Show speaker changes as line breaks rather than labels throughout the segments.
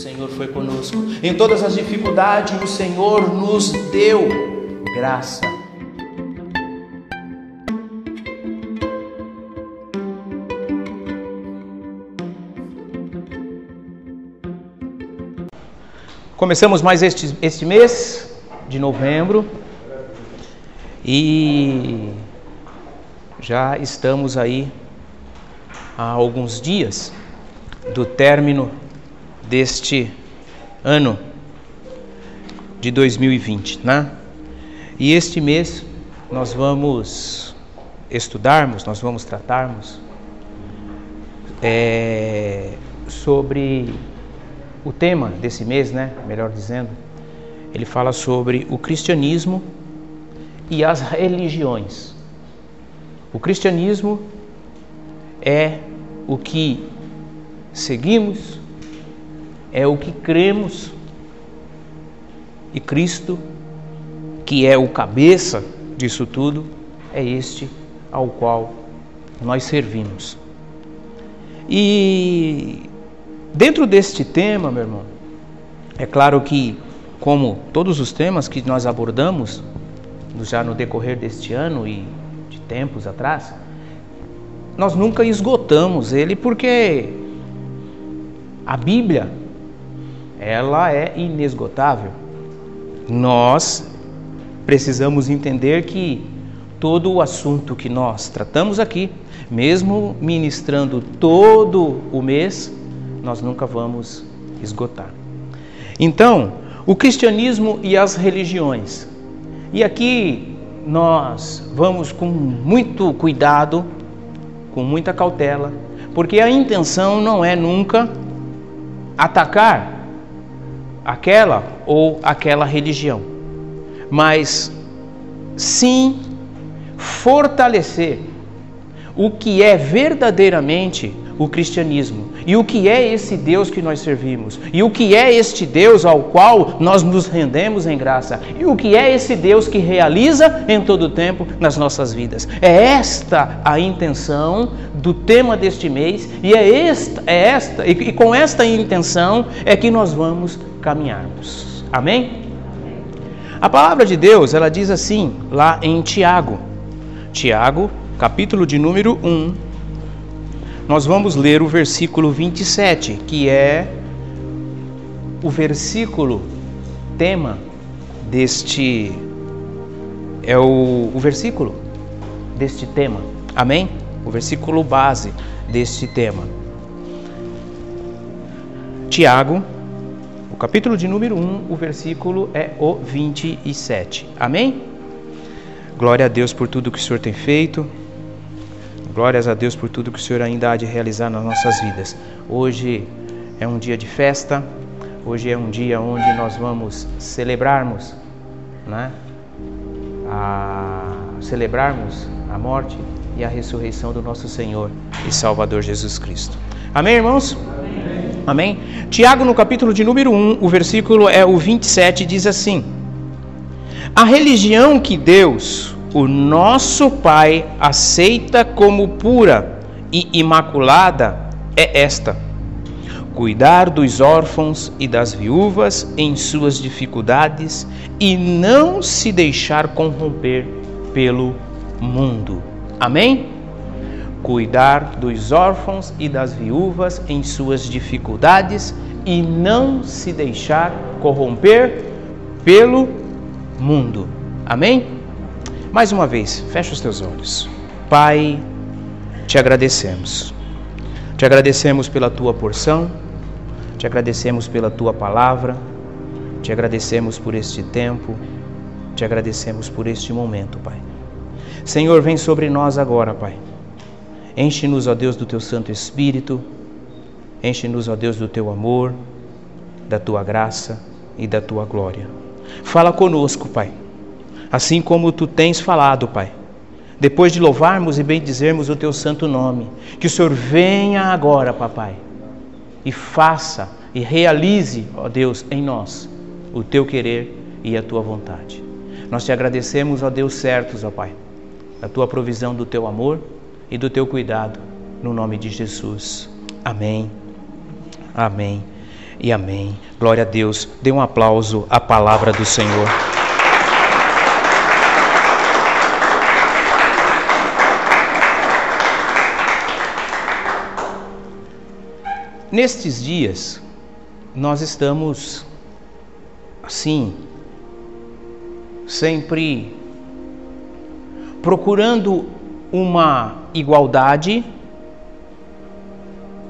Senhor foi conosco. Em todas as dificuldades, o Senhor nos deu graça. Começamos mais este, este mês de novembro e já estamos aí há alguns dias do término deste ano de 2020, né? E este mês nós vamos estudarmos, nós vamos tratarmos é, sobre o tema desse mês, né? Melhor dizendo, ele fala sobre o cristianismo e as religiões. O cristianismo é o que seguimos, é o que cremos, e Cristo, que é o cabeça disso tudo, é este ao qual nós servimos. E dentro deste tema, meu irmão, é claro que, como todos os temas que nós abordamos já no decorrer deste ano e de tempos atrás, nós nunca esgotamos ele porque a Bíblia ela é inesgotável. Nós precisamos entender que todo o assunto que nós tratamos aqui, mesmo ministrando todo o mês, nós nunca vamos esgotar. Então, o cristianismo e as religiões. E aqui nós vamos com muito cuidado, com muita cautela, porque a intenção não é nunca atacar aquela ou aquela religião, mas sim fortalecer o que é verdadeiramente o cristianismo. E o que é esse Deus que nós servimos? E o que é este Deus ao qual nós nos rendemos em graça? E o que é esse Deus que realiza em todo o tempo nas nossas vidas? É esta a intenção do tema deste mês e é esta, é esta e, e com esta intenção é que nós vamos caminharmos. Amém? A palavra de Deus, ela diz assim, lá em Tiago. Tiago, capítulo de número 1, nós vamos ler o versículo 27, que é o versículo tema deste. É o, o versículo deste tema. Amém? O versículo base deste tema. Tiago, capítulo de número 1, o versículo é o 27. Amém? Glória a Deus por tudo que o Senhor tem feito. Glórias a Deus por tudo que o Senhor ainda há de realizar nas nossas vidas. Hoje é um dia de festa, hoje é um dia onde nós vamos celebrarmos, né? A, celebrarmos a morte e a ressurreição do nosso Senhor e Salvador Jesus Cristo. Amém, irmãos? Amém. Amém? Tiago, no capítulo de número 1, o versículo é o 27, diz assim: A religião que Deus, o nosso Pai aceita como pura e imaculada é esta: cuidar dos órfãos e das viúvas em suas dificuldades e não se deixar corromper pelo mundo. Amém? Cuidar dos órfãos e das viúvas em suas dificuldades e não se deixar corromper pelo mundo. Amém? Mais uma vez, fecha os teus olhos. Pai, te agradecemos. Te agradecemos pela tua porção, te agradecemos pela tua palavra, te agradecemos por este tempo, te agradecemos por este momento, Pai. Senhor, vem sobre nós agora, Pai. Enche-nos, ó Deus, do teu Santo Espírito, enche-nos, ó Deus, do teu amor, da tua graça e da tua glória. Fala conosco, Pai assim como tu tens falado, Pai. Depois de louvarmos e bendizermos o teu santo nome, que o Senhor venha agora, papai, e faça e realize, ó Deus, em nós o teu querer e a tua vontade. Nós te agradecemos, ó Deus, certos, ó Pai, a tua provisão do teu amor e do teu cuidado, no nome de Jesus. Amém. Amém. e amém. Glória a Deus. Dê um aplauso à palavra do Senhor. Nestes dias, nós estamos assim, sempre procurando uma igualdade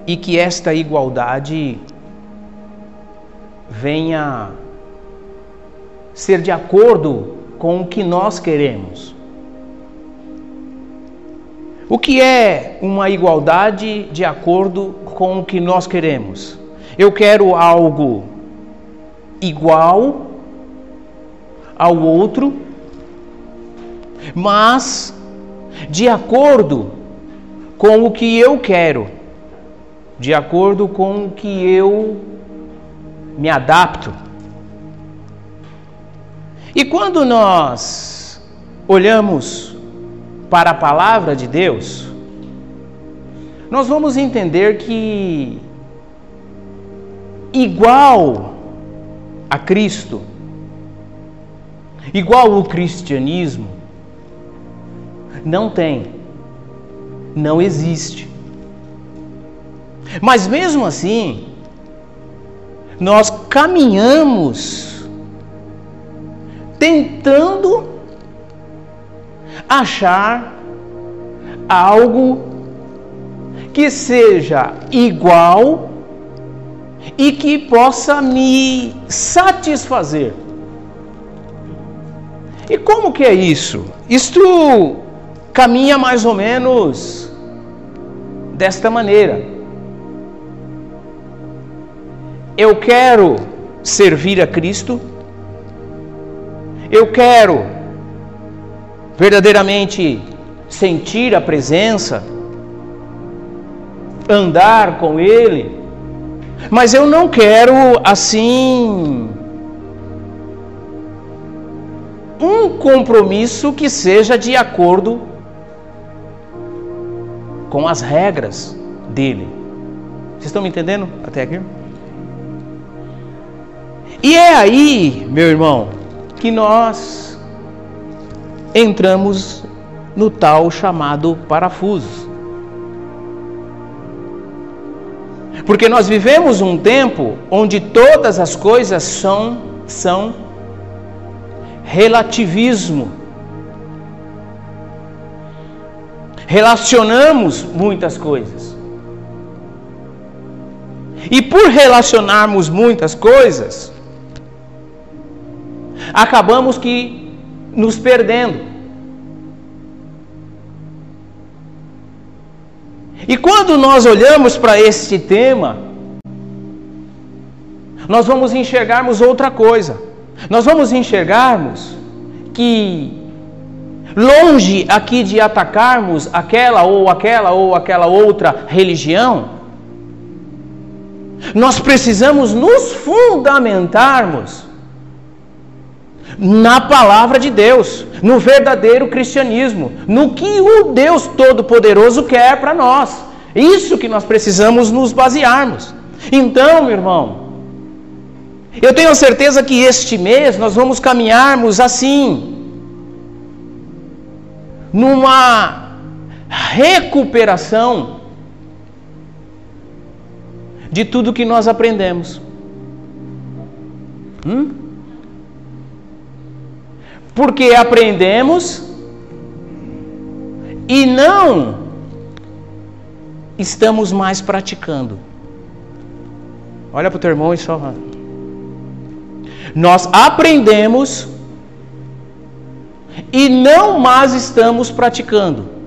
e que esta igualdade venha ser de acordo com o que nós queremos. O que é uma igualdade de acordo com o que nós queremos? Eu quero algo igual ao outro, mas de acordo com o que eu quero, de acordo com o que eu me adapto. E quando nós olhamos para a palavra de Deus, nós vamos entender que igual a Cristo, igual o cristianismo, não tem, não existe. Mas mesmo assim, nós caminhamos tentando achar algo que seja igual e que possa me satisfazer. E como que é isso? Isto caminha mais ou menos desta maneira. Eu quero servir a Cristo, eu quero verdadeiramente sentir a presença, andar com Ele, mas eu não quero assim um compromisso que seja de acordo com as regras dele. Vocês estão me entendendo até aqui? E é aí, meu irmão, que nós entramos no tal chamado parafuso. Porque nós vivemos um tempo onde todas as coisas são, são relativismo. Relacionamos muitas coisas. E por relacionarmos muitas coisas, acabamos que nos perdendo. E quando nós olhamos para este tema, nós vamos enxergarmos outra coisa. Nós vamos enxergarmos que longe aqui de atacarmos aquela ou aquela ou aquela outra religião, nós precisamos nos fundamentarmos na palavra de Deus, no verdadeiro cristianismo, no que o Deus Todo-Poderoso quer para nós. Isso que nós precisamos nos basearmos. Então, meu irmão, eu tenho certeza que este mês nós vamos caminharmos assim, numa recuperação de tudo que nós aprendemos. Hum? Porque aprendemos e não estamos mais praticando. Olha para o teu irmão e só. Nós aprendemos e não mais estamos praticando.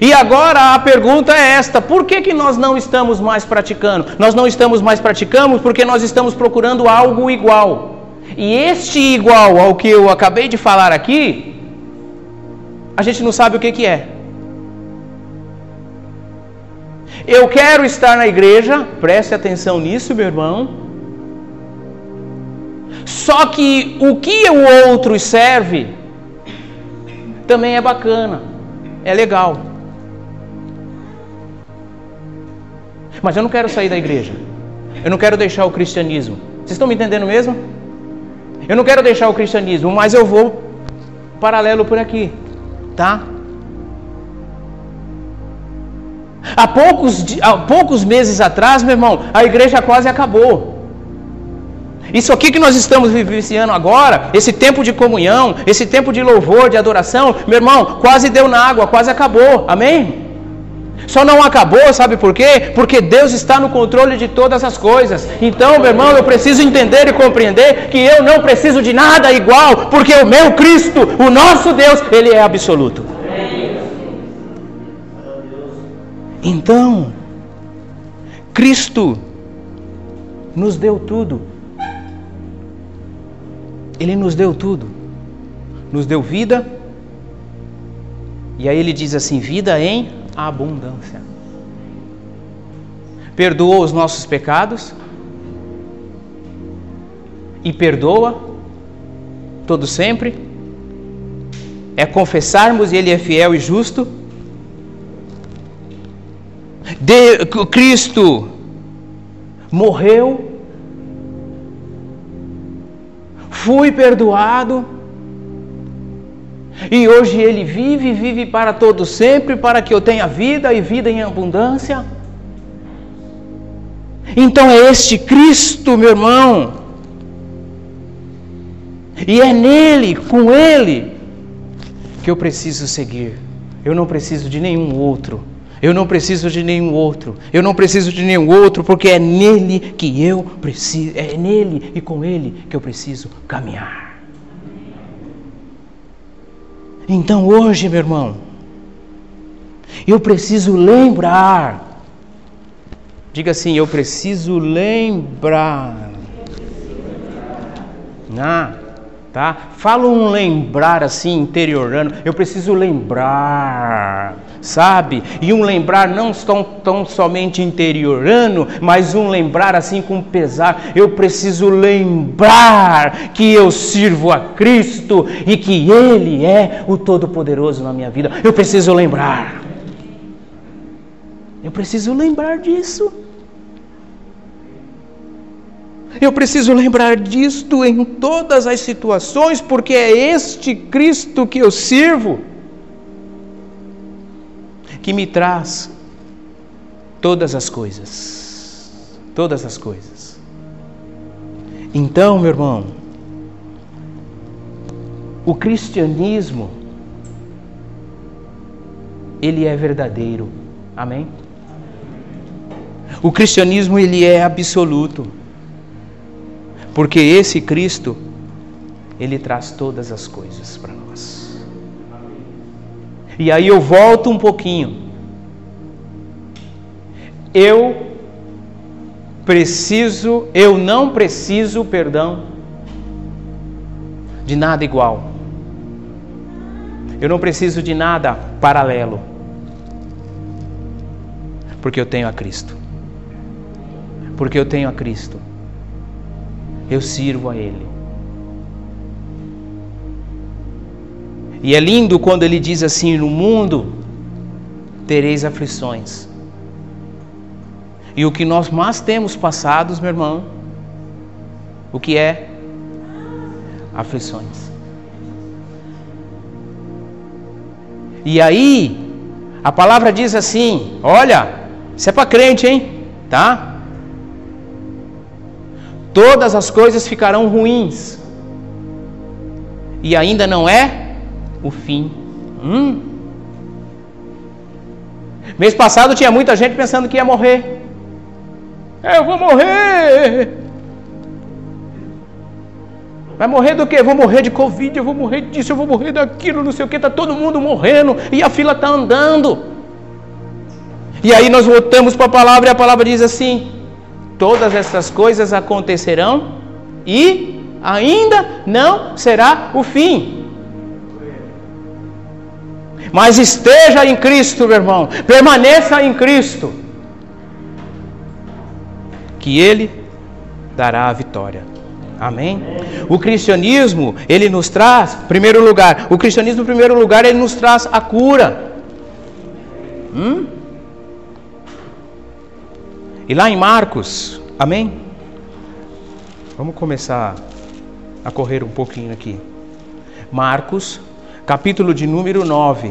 E agora a pergunta é esta: por que, que nós não estamos mais praticando? Nós não estamos mais praticando porque nós estamos procurando algo igual. E este igual ao que eu acabei de falar aqui, a gente não sabe o que, que é. Eu quero estar na igreja, preste atenção nisso, meu irmão. Só que o que o outro serve também é bacana, é legal. Mas eu não quero sair da igreja. Eu não quero deixar o cristianismo. Vocês estão me entendendo mesmo? Eu não quero deixar o cristianismo, mas eu vou paralelo por aqui, tá? Há poucos, há poucos meses atrás, meu irmão, a igreja quase acabou. Isso aqui que nós estamos vivenciando agora, esse tempo de comunhão, esse tempo de louvor, de adoração, meu irmão, quase deu na água, quase acabou. Amém? Só não acabou, sabe por quê? Porque Deus está no controle de todas as coisas. Então, meu irmão, eu preciso entender e compreender que eu não preciso de nada igual, porque o meu Cristo, o nosso Deus, ele é absoluto. Então, Cristo nos deu tudo. Ele nos deu tudo. Nos deu vida. E aí ele diz assim: vida em abundância. Perdoou os nossos pecados e perdoa todo sempre. É confessarmos e ele é fiel e justo de, Cristo morreu, fui perdoado, e hoje Ele vive, vive para todo sempre, para que eu tenha vida e vida em abundância. Então é este Cristo, meu irmão, e é nele, com Ele, que eu preciso seguir. Eu não preciso de nenhum outro. Eu não preciso de nenhum outro. Eu não preciso de nenhum outro, porque é nele que eu preciso, é nele e com ele que eu preciso caminhar. Então hoje, meu irmão, eu preciso lembrar. Diga assim, eu preciso lembrar. Ah, tá? Fala um lembrar assim interiorando. Eu preciso lembrar sabe? E um lembrar não tão, tão somente interiorano, mas um lembrar assim com pesar. Eu preciso lembrar que eu sirvo a Cristo e que Ele é o Todo-Poderoso na minha vida. Eu preciso lembrar. Eu preciso lembrar disso. Eu preciso lembrar disto em todas as situações, porque é este Cristo que eu sirvo que me traz todas as coisas. Todas as coisas. Então, meu irmão, o cristianismo ele é verdadeiro. Amém? O cristianismo ele é absoluto. Porque esse Cristo ele traz todas as coisas para. E aí eu volto um pouquinho. Eu preciso, eu não preciso, perdão, de nada igual. Eu não preciso de nada paralelo. Porque eu tenho a Cristo. Porque eu tenho a Cristo. Eu sirvo a Ele. E é lindo quando ele diz assim: No mundo tereis aflições. E o que nós mais temos passados, meu irmão, o que é? Aflições. E aí, a palavra diz assim: Olha, isso é para crente, hein? Tá? Todas as coisas ficarão ruins. E ainda não é o fim. Hum. Mês passado tinha muita gente pensando que ia morrer. Eu vou morrer. Vai morrer do quê? Vou morrer de Covid, eu vou morrer disso, eu vou morrer daquilo, não sei o que, está todo mundo morrendo e a fila está andando. E aí nós voltamos para a palavra e a palavra diz assim: todas essas coisas acontecerão e ainda não será o fim. Mas esteja em Cristo, meu irmão. Permaneça em Cristo. Que Ele dará a vitória. Amém? O cristianismo, ele nos traz, primeiro lugar, o cristianismo, em primeiro lugar, ele nos traz a cura. Hum? E lá em Marcos, Amém? Vamos começar a correr um pouquinho aqui. Marcos, capítulo de número 9.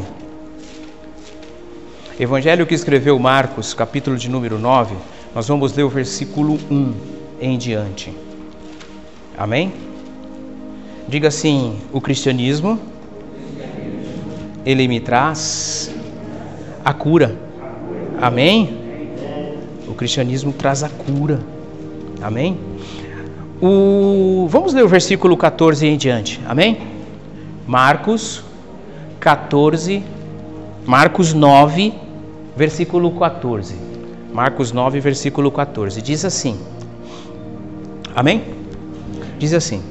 Evangelho que escreveu Marcos, capítulo de número 9, nós vamos ler o versículo 1 em diante. Amém? Diga assim: o cristianismo, ele me traz a cura. Amém? O cristianismo traz a cura. Amém? O... Vamos ler o versículo 14 em diante. Amém? Marcos 14, Marcos 9, versículo 14. Marcos 9, versículo 14. Diz assim: Amém? Diz assim: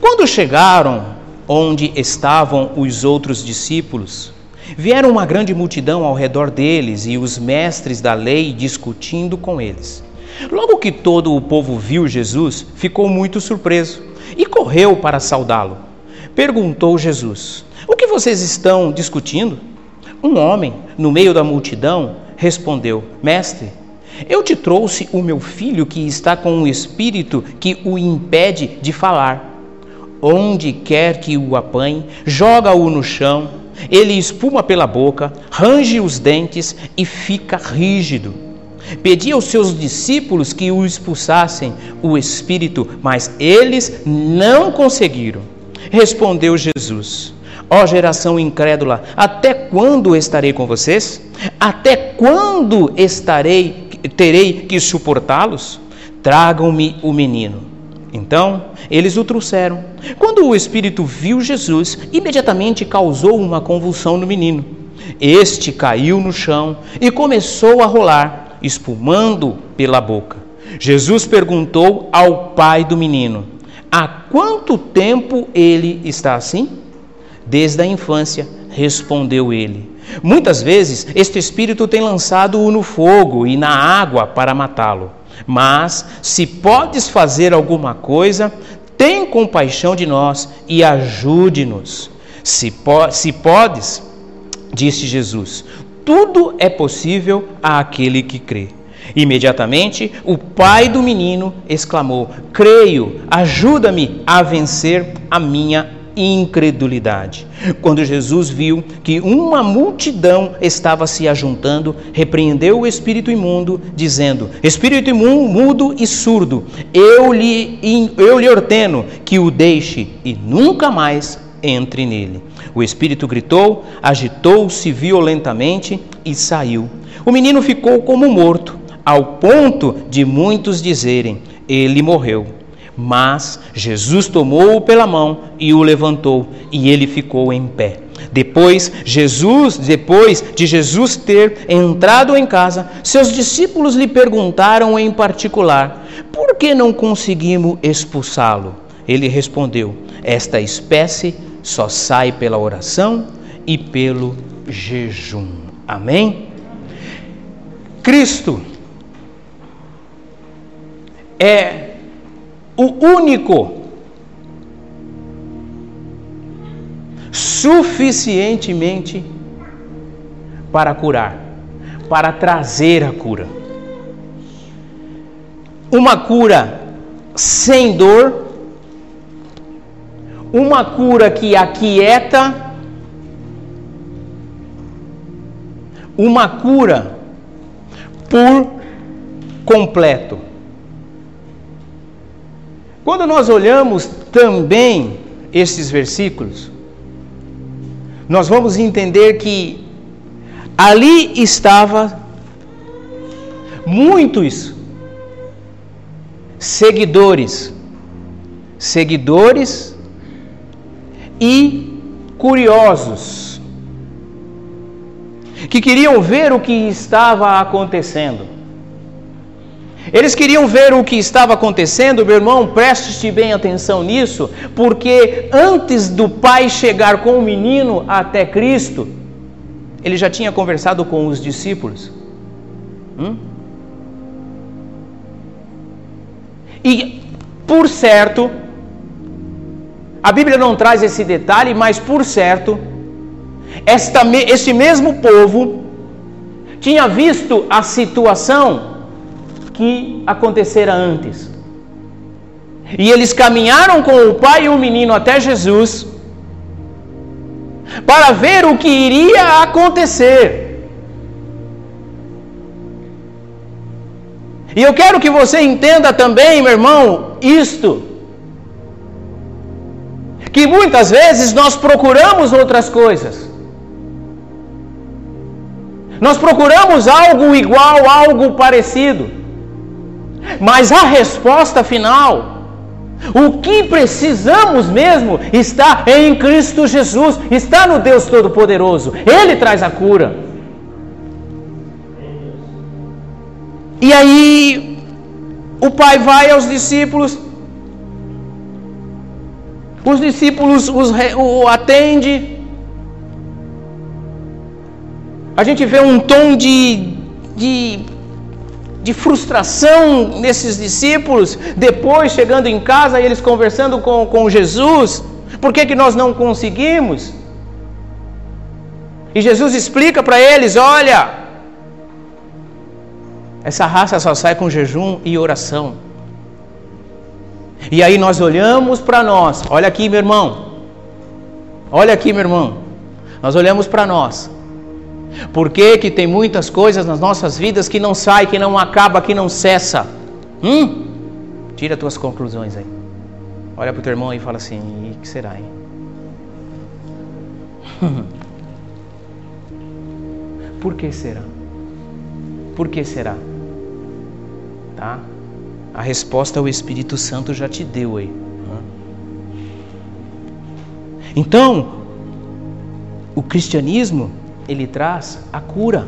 Quando chegaram onde estavam os outros discípulos, vieram uma grande multidão ao redor deles e os mestres da lei discutindo com eles. Logo que todo o povo viu Jesus, ficou muito surpreso e correu para saudá-lo. Perguntou Jesus: O que vocês estão discutindo? Um homem, no meio da multidão, respondeu: Mestre, eu te trouxe o meu filho que está com um espírito que o impede de falar. Onde quer que o apanhe, joga-o no chão, ele espuma pela boca, range os dentes e fica rígido. Pedi aos seus discípulos que o expulsassem o espírito, mas eles não conseguiram. Respondeu Jesus: Ó geração incrédula, até quando estarei com vocês? Até quando estarei terei que suportá-los? Tragam-me o menino. Então eles o trouxeram. Quando o espírito viu Jesus, imediatamente causou uma convulsão no menino. Este caiu no chão e começou a rolar espumando pela boca. Jesus perguntou ao pai do menino: Há quanto tempo ele está assim? Desde a infância, respondeu ele. Muitas vezes este espírito tem lançado-o no fogo e na água para matá-lo. Mas, se podes fazer alguma coisa, tem compaixão de nós e ajude-nos. Se, po se podes, disse Jesus, tudo é possível àquele que crê. Imediatamente, o pai do menino exclamou: Creio, ajuda-me a vencer a minha incredulidade. Quando Jesus viu que uma multidão estava se ajuntando, repreendeu o espírito imundo, dizendo: Espírito imundo e surdo, eu lhe, eu lhe ordeno que o deixe e nunca mais entre nele. O espírito gritou, agitou-se violentamente e saiu. O menino ficou como morto, ao ponto de muitos dizerem: Ele morreu. Mas Jesus tomou-o pela mão e o levantou, e ele ficou em pé. Depois, Jesus, depois de Jesus ter entrado em casa, seus discípulos lhe perguntaram em particular: Por que não conseguimos expulsá-lo? Ele respondeu: Esta espécie só sai pela oração e pelo jejum. Amém? Cristo é o único suficientemente para curar, para trazer a cura. Uma cura sem dor uma cura que aquieta, uma cura por completo. Quando nós olhamos também esses versículos, nós vamos entender que ali estava muitos seguidores, seguidores e curiosos, que queriam ver o que estava acontecendo. Eles queriam ver o que estava acontecendo, meu irmão, preste bem atenção nisso, porque antes do pai chegar com o menino até Cristo, ele já tinha conversado com os discípulos. Hum? E, por certo, a Bíblia não traz esse detalhe, mas por certo, esta, este mesmo povo tinha visto a situação que acontecera antes. E eles caminharam com o pai e o menino até Jesus para ver o que iria acontecer. E eu quero que você entenda também, meu irmão, isto. Que muitas vezes nós procuramos outras coisas. Nós procuramos algo igual, algo parecido. Mas a resposta final o que precisamos mesmo está em Cristo Jesus, está no Deus Todo-Poderoso. Ele traz a cura. E aí, o pai vai aos discípulos, os discípulos os, o atende. A gente vê um tom de, de de frustração nesses discípulos, depois chegando em casa e eles conversando com, com Jesus, por que, que nós não conseguimos? E Jesus explica para eles: olha, essa raça só sai com jejum e oração. E aí nós olhamos para nós, olha aqui, meu irmão, olha aqui, meu irmão, nós olhamos para nós por que, que tem muitas coisas nas nossas vidas que não sai, que não acaba, que não cessa? Hum? Tira tuas conclusões aí. Olha para o teu irmão e fala assim: e que será, hein? Por que será? Por que será? Tá? A resposta o Espírito Santo já te deu aí. Então, o cristianismo ele traz a cura.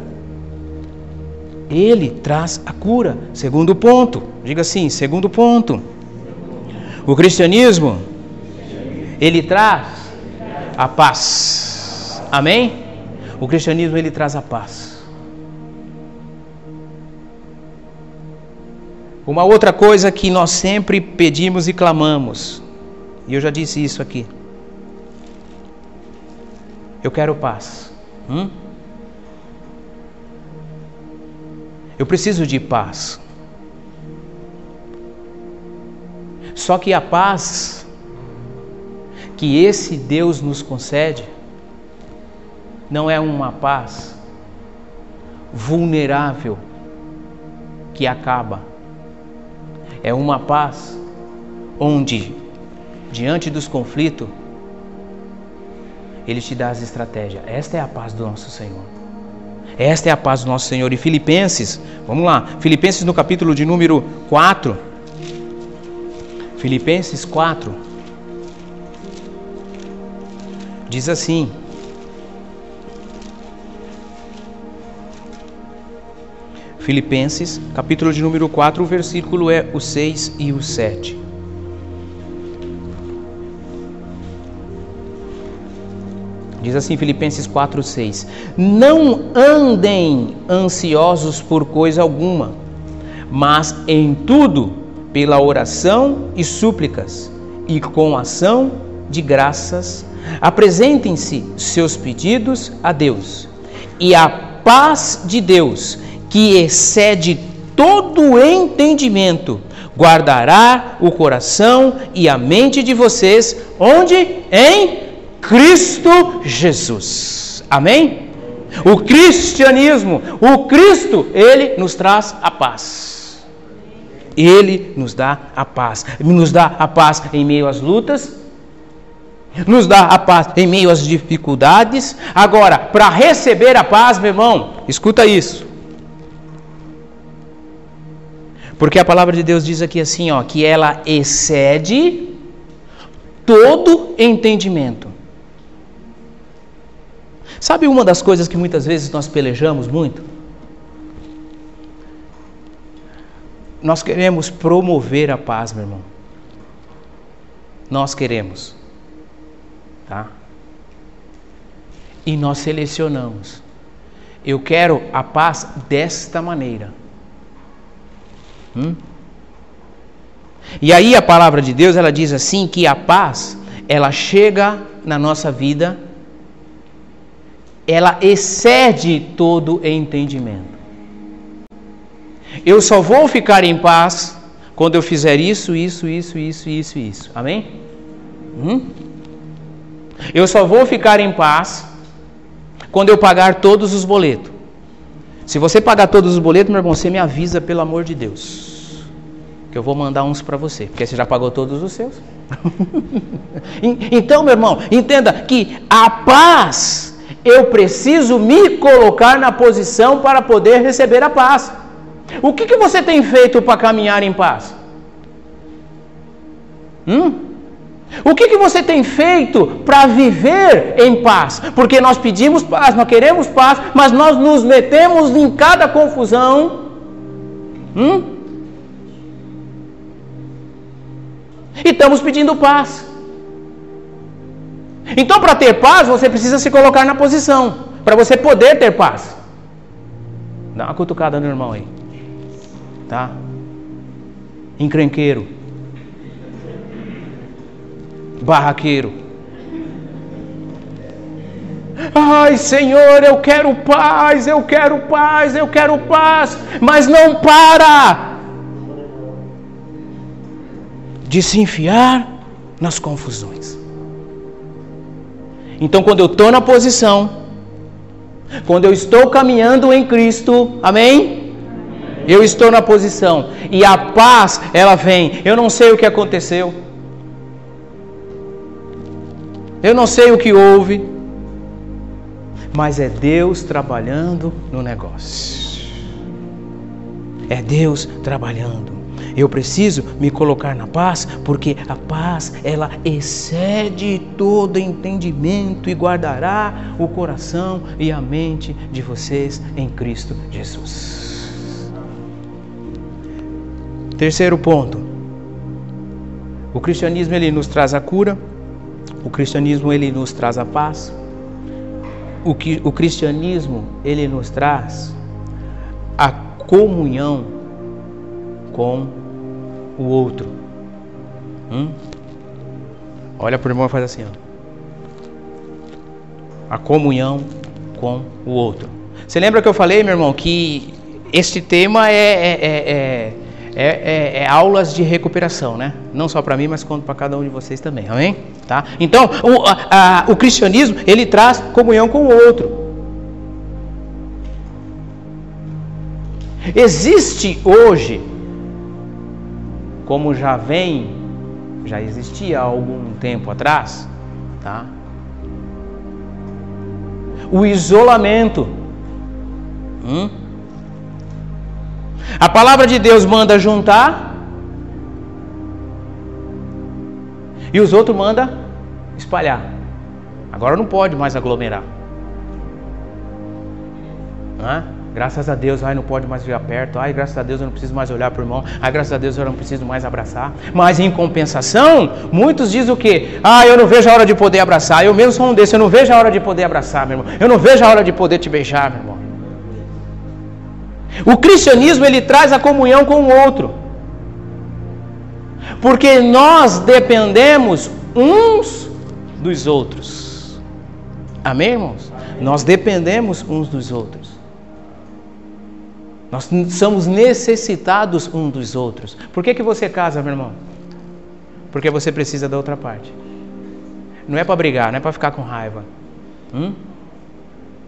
Ele traz a cura. Segundo ponto, diga assim: segundo ponto, o cristianismo, ele traz a paz. Amém? O cristianismo, ele traz a paz. Uma outra coisa que nós sempre pedimos e clamamos, e eu já disse isso aqui. Eu quero paz. Hum? Eu preciso de paz. Só que a paz que esse Deus nos concede não é uma paz vulnerável que acaba. É uma paz onde, diante dos conflitos, ele te dá as estratégias. Esta é a paz do nosso Senhor. Esta é a paz do nosso Senhor. E Filipenses, vamos lá, Filipenses no capítulo de número 4. Filipenses 4. Diz assim: Filipenses, capítulo de número 4, o versículo é o 6 e o 7. Diz assim Filipenses 4:6: Não andem ansiosos por coisa alguma, mas em tudo pela oração e súplicas e com ação de graças apresentem-se seus pedidos a Deus. E a paz de Deus, que excede todo entendimento, guardará o coração e a mente de vocês onde? Em Cristo Jesus. Amém? O cristianismo, o Cristo, ele nos traz a paz. Ele nos dá a paz. Nos dá a paz em meio às lutas, nos dá a paz em meio às dificuldades. Agora, para receber a paz, meu irmão, escuta isso. Porque a palavra de Deus diz aqui assim, ó, que ela excede todo entendimento. Sabe uma das coisas que muitas vezes nós pelejamos muito? Nós queremos promover a paz, meu irmão. Nós queremos. Tá? E nós selecionamos. Eu quero a paz desta maneira. Hum? E aí a palavra de Deus, ela diz assim que a paz, ela chega na nossa vida ela excede todo entendimento. Eu só vou ficar em paz quando eu fizer isso, isso, isso, isso, isso, isso. Amém? Hum? Eu só vou ficar em paz quando eu pagar todos os boletos. Se você pagar todos os boletos, meu irmão, você me avisa, pelo amor de Deus. Que eu vou mandar uns para você. Porque você já pagou todos os seus. então, meu irmão, entenda que a paz, eu preciso me colocar na posição para poder receber a paz. O que, que você tem feito para caminhar em paz? Hum? O que, que você tem feito para viver em paz? Porque nós pedimos paz, nós queremos paz, mas nós nos metemos em cada confusão. Hum? E estamos pedindo paz. Então, para ter paz, você precisa se colocar na posição. Para você poder ter paz. Dá uma cutucada no irmão aí tá? Encrenqueiro, barraqueiro. Ai, Senhor, eu quero paz, eu quero paz, eu quero paz, mas não para de se enfiar nas confusões. Então, quando eu estou na posição, quando eu estou caminhando em Cristo, amém? Eu estou na posição e a paz ela vem. Eu não sei o que aconteceu. Eu não sei o que houve. Mas é Deus trabalhando no negócio. É Deus trabalhando. Eu preciso me colocar na paz, porque a paz ela excede todo entendimento e guardará o coração e a mente de vocês em Cristo Jesus. Terceiro ponto. O cristianismo ele nos traz a cura. O cristianismo ele nos traz a paz. O, que, o cristianismo ele nos traz a comunhão com o outro. Hum? Olha para o irmão e faz assim. Ó. A comunhão com o outro. Você lembra que eu falei, meu irmão, que este tema é, é, é, é é, é, é, aulas de recuperação, né? Não só para mim, mas quanto para cada um de vocês também, amém? Tá? Então, o, a, a, o cristianismo ele traz comunhão com o outro. Existe hoje, como já vem, já existia há algum tempo atrás, tá? O isolamento. Hum? A palavra de Deus manda juntar e os outros manda espalhar. Agora não pode mais aglomerar. Não Graças a Deus, ai, não pode mais vir perto. Ai, graças a Deus eu não preciso mais olhar para o irmão. Ai, graças a Deus eu não preciso mais abraçar. Mas em compensação, muitos dizem o quê? Ah, eu não vejo a hora de poder abraçar. Eu mesmo sou um desses, eu não vejo a hora de poder abraçar, meu irmão. Eu não vejo a hora de poder te beijar, meu irmão. O cristianismo ele traz a comunhão com o outro. Porque nós dependemos uns dos outros. Amém, irmãos? Nós dependemos uns dos outros. Nós somos necessitados uns dos outros. Por que, que você casa, meu irmão? Porque você precisa da outra parte. Não é para brigar, não é para ficar com raiva. Hum?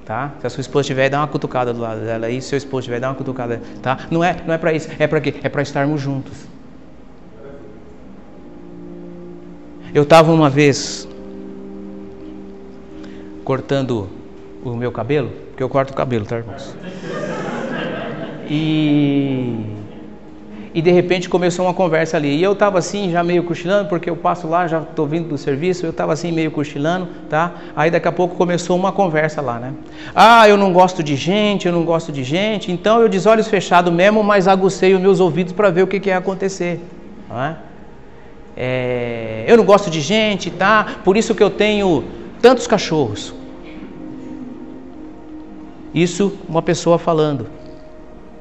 tá? Se a sua esposa tiver, dá uma cutucada do lado dela aí, se seu esposo tiver, dá uma cutucada, tá? Não é, não é para isso, é para quê? É para estarmos juntos. Eu estava uma vez cortando o meu cabelo, porque eu corto o cabelo, tá, irmãos? E e de repente começou uma conversa ali. E eu estava assim, já meio cochilando, porque eu passo lá, já estou vindo do serviço, eu estava assim meio cochilando, tá? Aí daqui a pouco começou uma conversa lá, né? Ah, eu não gosto de gente, eu não gosto de gente, então eu de olhos fechados mesmo, mas agucei os meus ouvidos para ver o que, que ia acontecer, não é? É, eu não gosto de gente, tá? Por isso que eu tenho tantos cachorros. Isso uma pessoa falando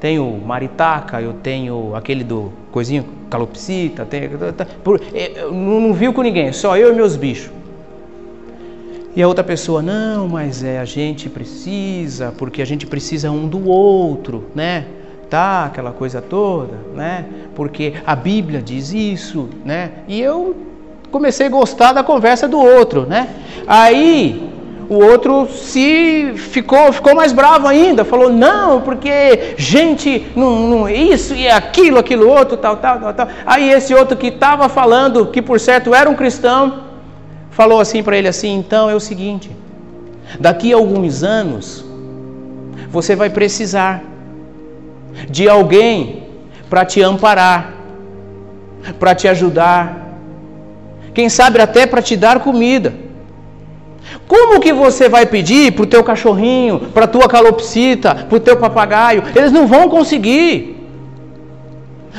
tenho maritaca, eu tenho aquele do coisinho, calopsita, por, é, não, não viu com ninguém, só eu e meus bichos. E a outra pessoa, não, mas é, a gente precisa, porque a gente precisa um do outro, né? respeitar aquela coisa toda, né? Porque a Bíblia diz isso, né? E eu comecei a gostar da conversa do outro, né? Aí o outro se ficou, ficou mais bravo ainda, falou, não, porque gente, não, não, isso e aquilo, aquilo outro, tal, tal, tal, tal. Aí esse outro que estava falando, que por certo era um cristão, falou assim para ele assim, então é o seguinte, daqui a alguns anos, você vai precisar de alguém para te amparar, para te ajudar, quem sabe até para te dar comida. Como que você vai pedir para o teu cachorrinho, para a tua calopsita, para o teu papagaio? Eles não vão conseguir.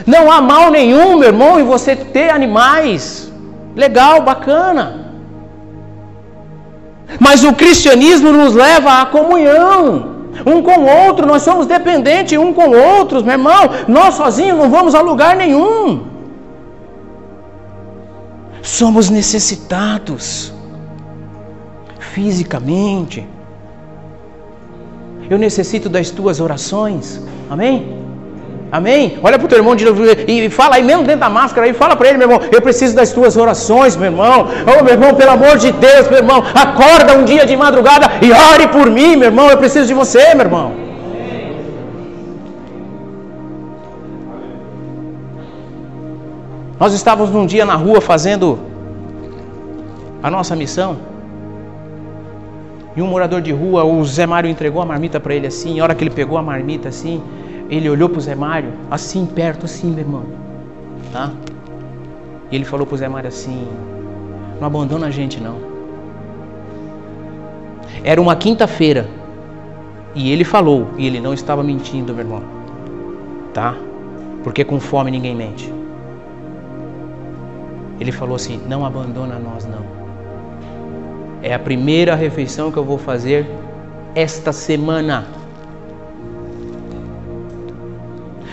Não há mal nenhum, meu irmão, em você ter animais. Legal, bacana. Mas o cristianismo nos leva à comunhão. Um com o outro, nós somos dependentes um com outros, meu irmão. Nós sozinhos não vamos a lugar nenhum. Somos necessitados fisicamente. Eu necessito das tuas orações. Amém? Amém? Olha para o teu irmão e fala aí mesmo dentro da máscara e fala para ele, meu irmão, eu preciso das tuas orações, meu irmão. Oh, meu irmão, pelo amor de Deus, meu irmão, acorda um dia de madrugada e ore por mim, meu irmão, eu preciso de você, meu irmão. Nós estávamos num dia na rua fazendo a nossa missão. E um morador de rua, o Zé Mário entregou a marmita para ele assim, a hora que ele pegou a marmita assim, ele olhou para o Zé Mário, assim, perto, assim, meu irmão. Tá? E ele falou para o Zé Mário assim: Não abandona a gente, não. Era uma quinta-feira. E ele falou, e ele não estava mentindo, meu irmão. Tá? Porque com fome ninguém mente. Ele falou assim: Não abandona nós, não. É a primeira refeição que eu vou fazer esta semana.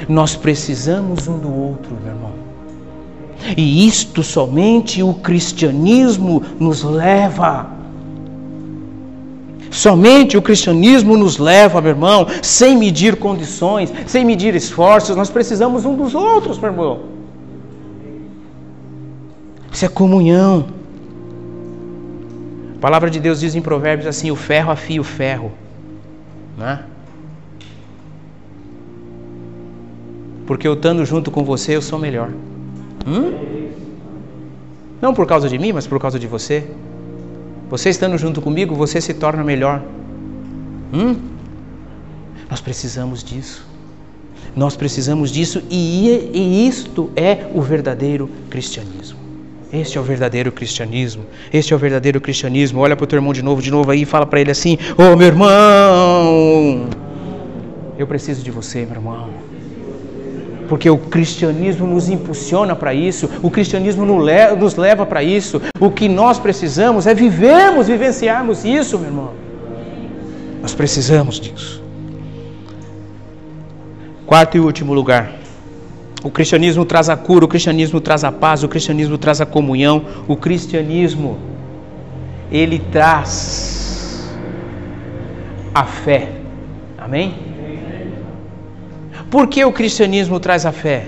Nós precisamos um do outro, meu irmão. E isto somente o cristianismo nos leva. Somente o cristianismo nos leva, meu irmão, sem medir condições, sem medir esforços, nós precisamos um dos outros, meu irmão. Isso é comunhão. A palavra de Deus diz em Provérbios assim: o ferro afia o ferro. Né? Porque eu estando junto com você, eu sou melhor. Hum? Não por causa de mim, mas por causa de você. Você estando junto comigo, você se torna melhor. Hum? Nós precisamos disso. Nós precisamos disso e, e isto é o verdadeiro cristianismo. Este é o verdadeiro cristianismo. Este é o verdadeiro cristianismo. Olha para o teu irmão de novo, de novo aí, e fala para ele assim: Ô oh, meu irmão, eu preciso de você, meu irmão. Porque o cristianismo nos impulsiona para isso, o cristianismo nos leva para isso. O que nós precisamos é vivermos, vivenciarmos isso, meu irmão. Nós precisamos disso. Quarto e último lugar. O cristianismo traz a cura, o cristianismo traz a paz, o cristianismo traz a comunhão, o cristianismo ele traz a fé. Amém? Por que o cristianismo traz a fé?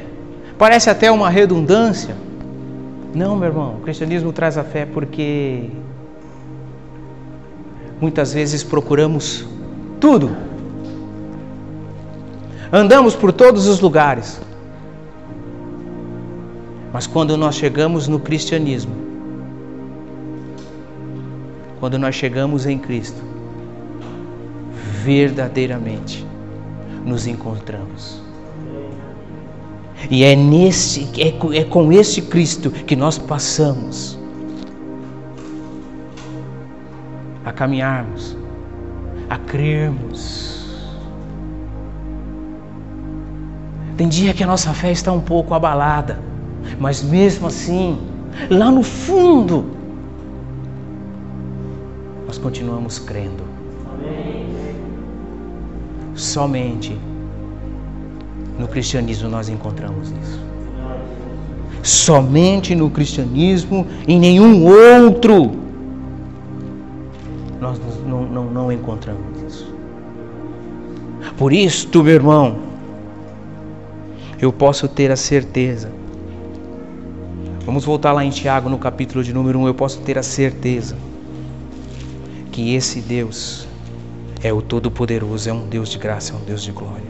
Parece até uma redundância. Não, meu irmão, o cristianismo traz a fé porque muitas vezes procuramos tudo. Andamos por todos os lugares mas quando nós chegamos no cristianismo, quando nós chegamos em Cristo, verdadeiramente nos encontramos. E é, nesse, é, é com este Cristo que nós passamos a caminharmos, a crermos. Tem dia que a nossa fé está um pouco abalada. Mas mesmo assim, lá no fundo, nós continuamos crendo. Somente no cristianismo nós encontramos isso. Somente no cristianismo, em nenhum outro, nós não, não, não encontramos isso. Por isso, meu irmão, eu posso ter a certeza. Vamos voltar lá em Tiago, no capítulo de número 1. Eu posso ter a certeza que esse Deus é o Todo-Poderoso, é um Deus de graça, é um Deus de glória.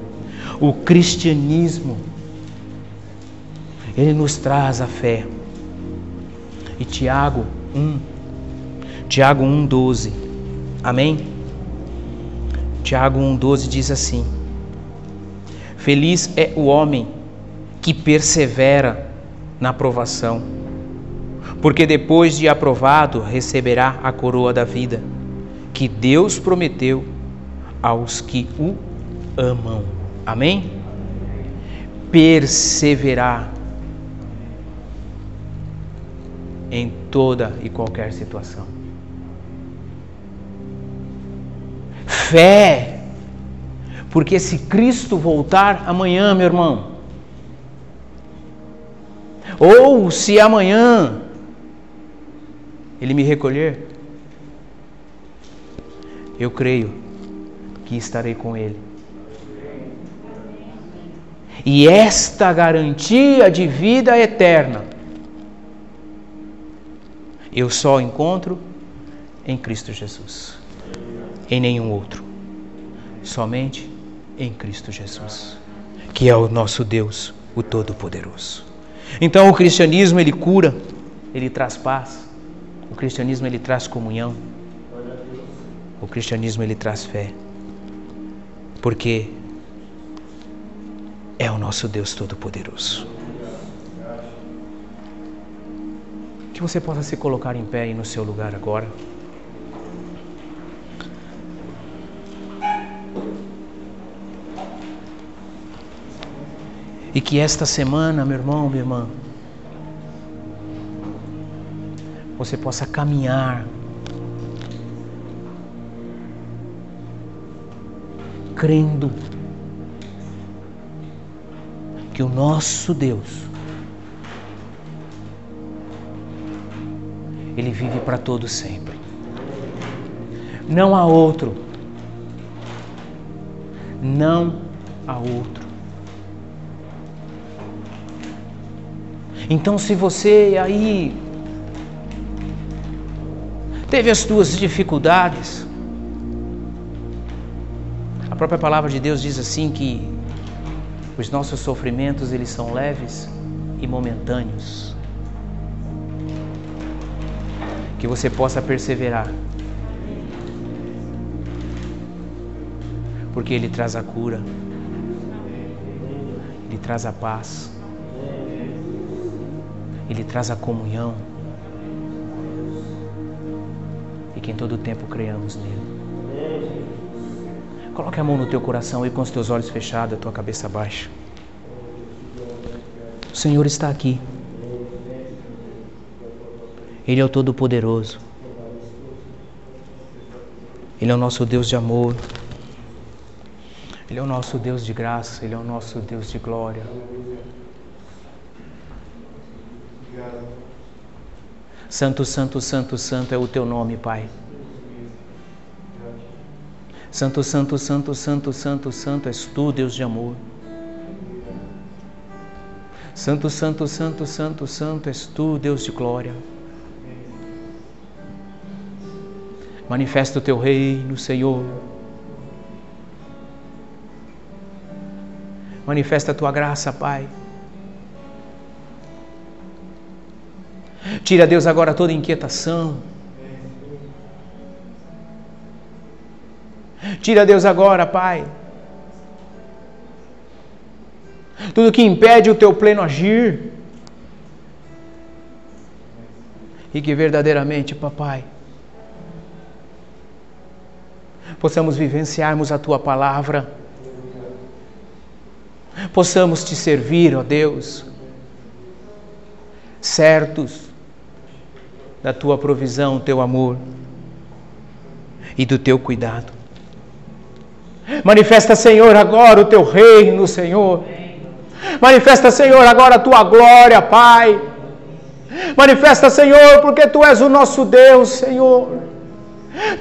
O cristianismo, ele nos traz a fé. E Tiago 1, Tiago 1,12, amém? Tiago 1,12 diz assim: Feliz é o homem que persevera na aprovação, porque depois de aprovado receberá a coroa da vida que Deus prometeu aos que o amam. Amém? Perseverar em toda e qualquer situação. Fé, porque se Cristo voltar amanhã, meu irmão, ou se amanhã ele me recolher, eu creio que estarei com Ele. E esta garantia de vida eterna eu só encontro em Cristo Jesus, em nenhum outro, somente em Cristo Jesus, que é o nosso Deus, o Todo-Poderoso. Então o cristianismo ele cura, ele traz paz, o cristianismo ele traz comunhão. O cristianismo ele traz fé. Porque é o nosso Deus Todo-Poderoso. Que você possa se colocar em pé aí no seu lugar agora. E que esta semana, meu irmão, minha irmã, você possa caminhar crendo que o nosso Deus ele vive para todo sempre. Não há outro. Não há outro. Então, se você aí teve as suas dificuldades, própria palavra de Deus diz assim que os nossos sofrimentos eles são leves e momentâneos. Que você possa perseverar. Porque ele traz a cura. Ele traz a paz. Ele traz a comunhão. E que em todo tempo creamos nele. Coloque a mão no teu coração e com os teus olhos fechados, a tua cabeça baixa. O Senhor está aqui. Ele é o Todo-Poderoso. Ele é o nosso Deus de amor. Ele é o nosso Deus de graça. Ele é o nosso Deus de glória. Santo, Santo, Santo, Santo é o teu nome, Pai. Santo, santo, santo, santo, santo, santo és tu, Deus de amor. Santo, santo, santo, santo, santo és tu, Deus de glória. Manifesta o teu reino, Senhor. Manifesta a tua graça, Pai. Tira, Deus, agora toda inquietação Tira Deus agora, Pai. Tudo que impede o teu pleno agir. E que verdadeiramente, papai, possamos vivenciarmos a tua palavra, possamos te servir, ó Deus, certos da tua provisão, teu amor e do teu cuidado. Manifesta, Senhor, agora o teu reino, Senhor. Manifesta, Senhor, agora a tua glória, Pai. Manifesta, Senhor, porque tu és o nosso Deus, Senhor.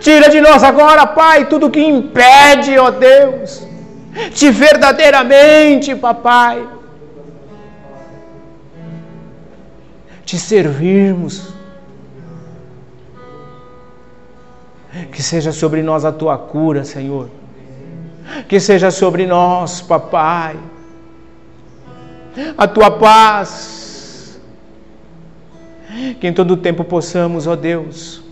Tira de nós agora, Pai, tudo que impede, ó Deus, de verdadeiramente, papai, te servirmos Que seja sobre nós a tua cura, Senhor. Que seja sobre nós, papai, a tua paz. Que em todo tempo possamos, ó Deus,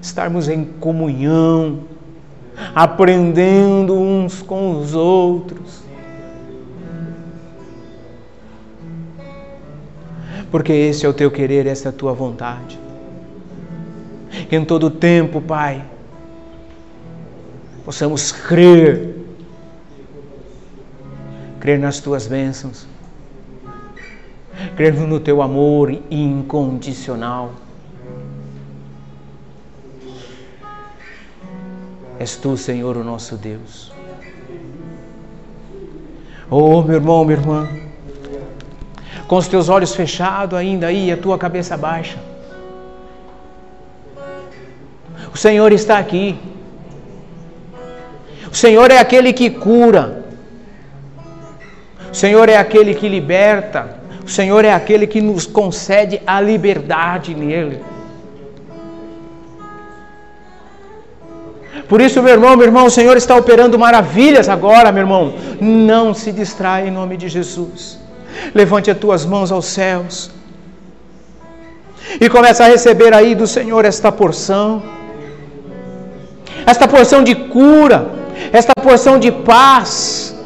estarmos em comunhão, aprendendo uns com os outros. Porque esse é o teu querer, essa é a tua vontade. Que em todo tempo, Pai, possamos crer, crer nas tuas bênçãos, crer no teu amor incondicional. És tu, Senhor, o nosso Deus. Oh, meu irmão, minha irmã, com os teus olhos fechados ainda aí, a tua cabeça baixa. O Senhor está aqui. O Senhor é aquele que cura. O Senhor é aquele que liberta. O Senhor é aquele que nos concede a liberdade nele. Por isso, meu irmão, meu irmão, o Senhor está operando maravilhas agora, meu irmão. Não se distraia em nome de Jesus. Levante as tuas mãos aos céus. E comece a receber aí do Senhor esta porção. Esta porção de cura, esta porção de paz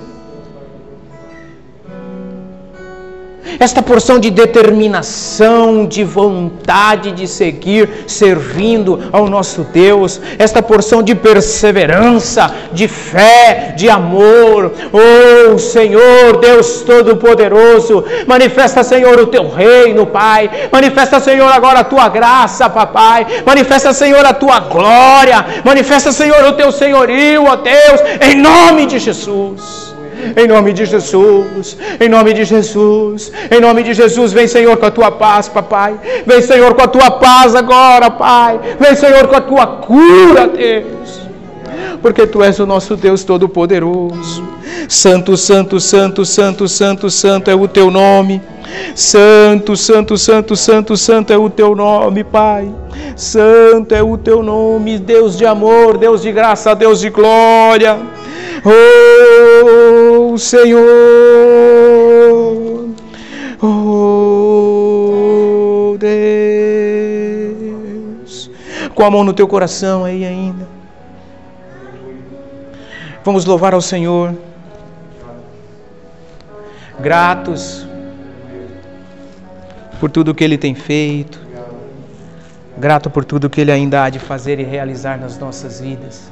esta porção de determinação, de vontade de seguir servindo ao nosso Deus, esta porção de perseverança, de fé, de amor. Oh Senhor, Deus Todo-Poderoso, manifesta, Senhor, o teu reino, Pai. Manifesta, Senhor, agora a tua graça, Papai. Manifesta, Senhor, a tua glória. Manifesta, Senhor, o teu senhorio, ó Deus, em nome de Jesus. Em nome de Jesus, em nome de Jesus, em nome de Jesus, vem Senhor com a tua paz, papai. Vem Senhor com a tua paz agora, Pai. Vem Senhor com a tua cura, Deus. Porque tu és o nosso Deus todo-poderoso. Santo, santo, santo, santo, santo, santo é o teu nome. Santo, santo, santo, santo, santo é o teu nome, Pai. Santo é o teu nome, Deus de amor, Deus de graça, Deus de glória. Oh Senhor, oh Deus, com a mão no teu coração aí ainda. Vamos louvar ao Senhor, gratos por tudo que Ele tem feito, grato por tudo que Ele ainda há de fazer e realizar nas nossas vidas.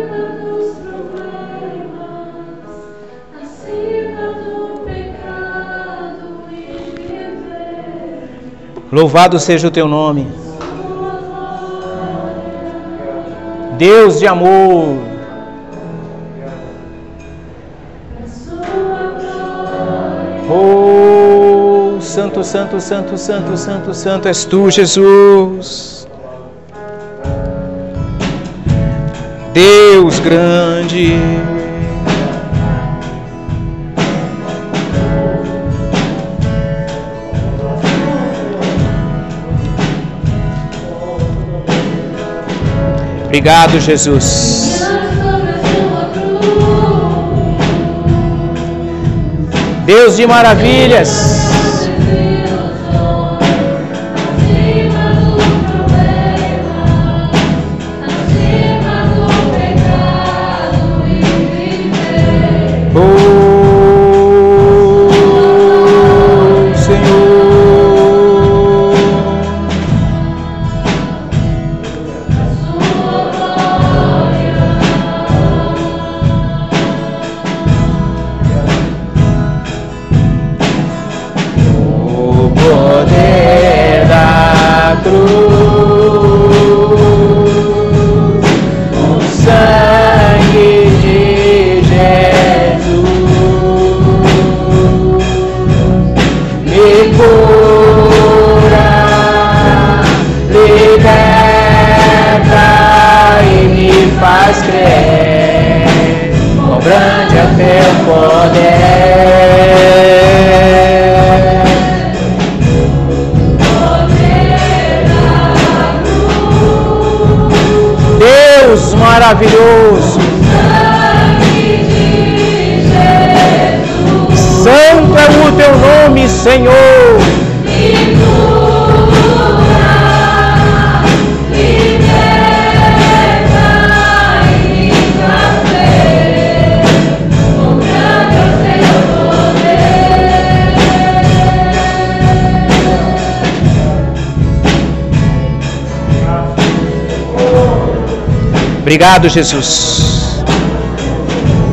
Louvado seja o teu nome. Deus de amor. Oh, santo, santo, santo, santo, santo, santo és tu, Jesus. Deus grande. Obrigado, Jesus. Deus de maravilhas. Obrigado, Jesus.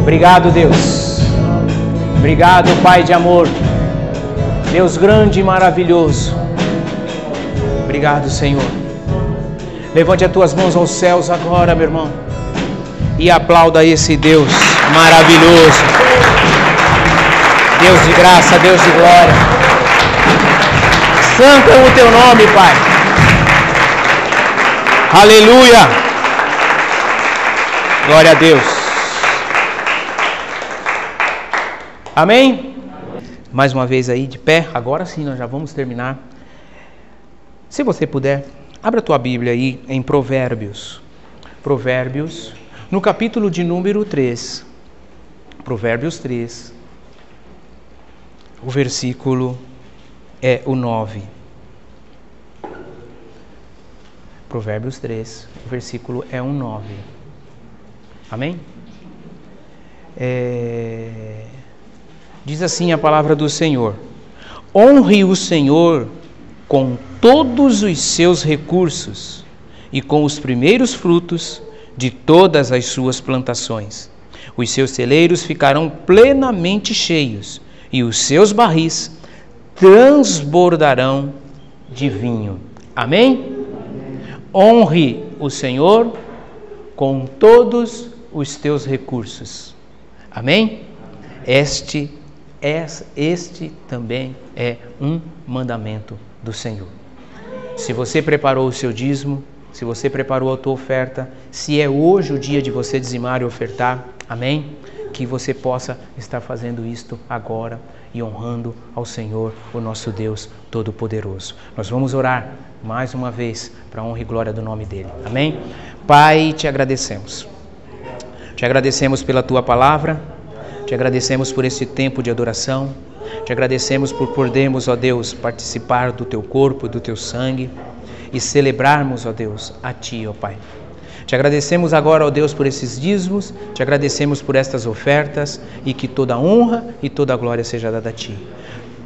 Obrigado, Deus. Obrigado, Pai de amor. Deus grande e maravilhoso. Obrigado, Senhor. Levante as tuas mãos aos céus agora, meu irmão. E aplauda esse Deus maravilhoso. Deus de graça, Deus de glória. Santo é o teu nome, Pai. Aleluia. Glória a Deus. Amém? Mais uma vez aí de pé. Agora sim nós já vamos terminar. Se você puder, abra a tua Bíblia aí em Provérbios. Provérbios, no capítulo de número 3. Provérbios 3. O versículo é o 9. Provérbios 3, o versículo é o 9. Amém? É... Diz assim a palavra do Senhor: Honre o Senhor com todos os seus recursos e com os primeiros frutos de todas as suas plantações. Os seus celeiros ficarão plenamente cheios e os seus barris transbordarão de vinho. Amém? Honre o Senhor com todos os teus recursos. Amém? Este, este também é um mandamento do Senhor. Se você preparou o seu dízimo, se você preparou a tua oferta, se é hoje o dia de você dizimar e ofertar, amém? Que você possa estar fazendo isto agora e honrando ao Senhor, o nosso Deus Todo-Poderoso. Nós vamos orar mais uma vez para a honra e glória do nome dele. Amém? Pai, te agradecemos. Te agradecemos pela tua palavra, te agradecemos por esse tempo de adoração, te agradecemos por podermos, ó Deus, participar do teu corpo, do teu sangue e celebrarmos, ó Deus, a ti, ó Pai. Te agradecemos agora, ó Deus, por esses dízimos, te agradecemos por estas ofertas e que toda honra e toda glória seja dada a ti.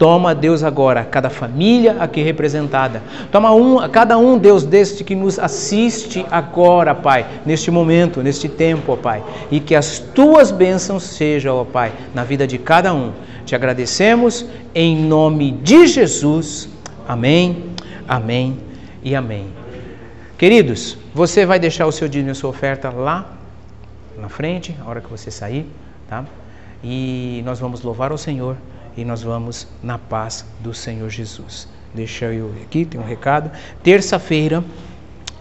Toma, Deus, agora cada família aqui representada. Toma um, cada um, Deus, deste que nos assiste agora, Pai, neste momento, neste tempo, ó Pai. E que as tuas bênçãos sejam, ó Pai, na vida de cada um. Te agradecemos em nome de Jesus. Amém, amém e amém. Queridos, você vai deixar o seu dízimo e sua oferta lá na frente, a hora que você sair, tá? E nós vamos louvar ao Senhor e nós vamos na paz do Senhor Jesus. Deixa eu aqui, tem um recado. Terça-feira,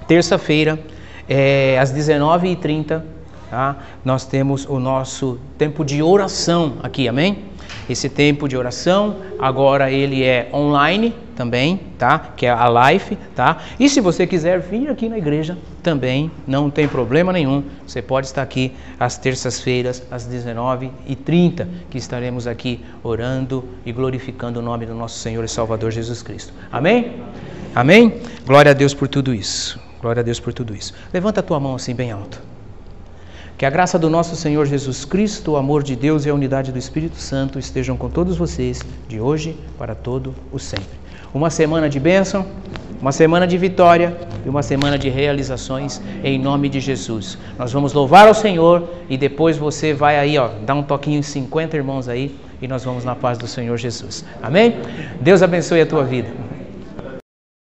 terça-feira, é, às 19h30, tá? nós temos o nosso tempo de oração aqui, amém? Esse tempo de oração, agora ele é online também, tá? Que é a live, tá? E se você quiser vir aqui na igreja, também não tem problema nenhum. Você pode estar aqui às terças-feiras, às 19h30, que estaremos aqui orando e glorificando o nome do nosso Senhor e Salvador Jesus Cristo. Amém? Amém? Glória a Deus por tudo isso. Glória a Deus por tudo isso. Levanta a tua mão assim bem alto. Que a graça do nosso Senhor Jesus Cristo, o amor de Deus e a unidade do Espírito Santo estejam com todos vocês, de hoje para todo o sempre. Uma semana de bênção, uma semana de vitória e uma semana de realizações em nome de Jesus. Nós vamos louvar ao Senhor e depois você vai aí, ó, dar um toquinho em 50 irmãos aí e nós vamos na paz do Senhor Jesus. Amém? Deus abençoe a tua vida.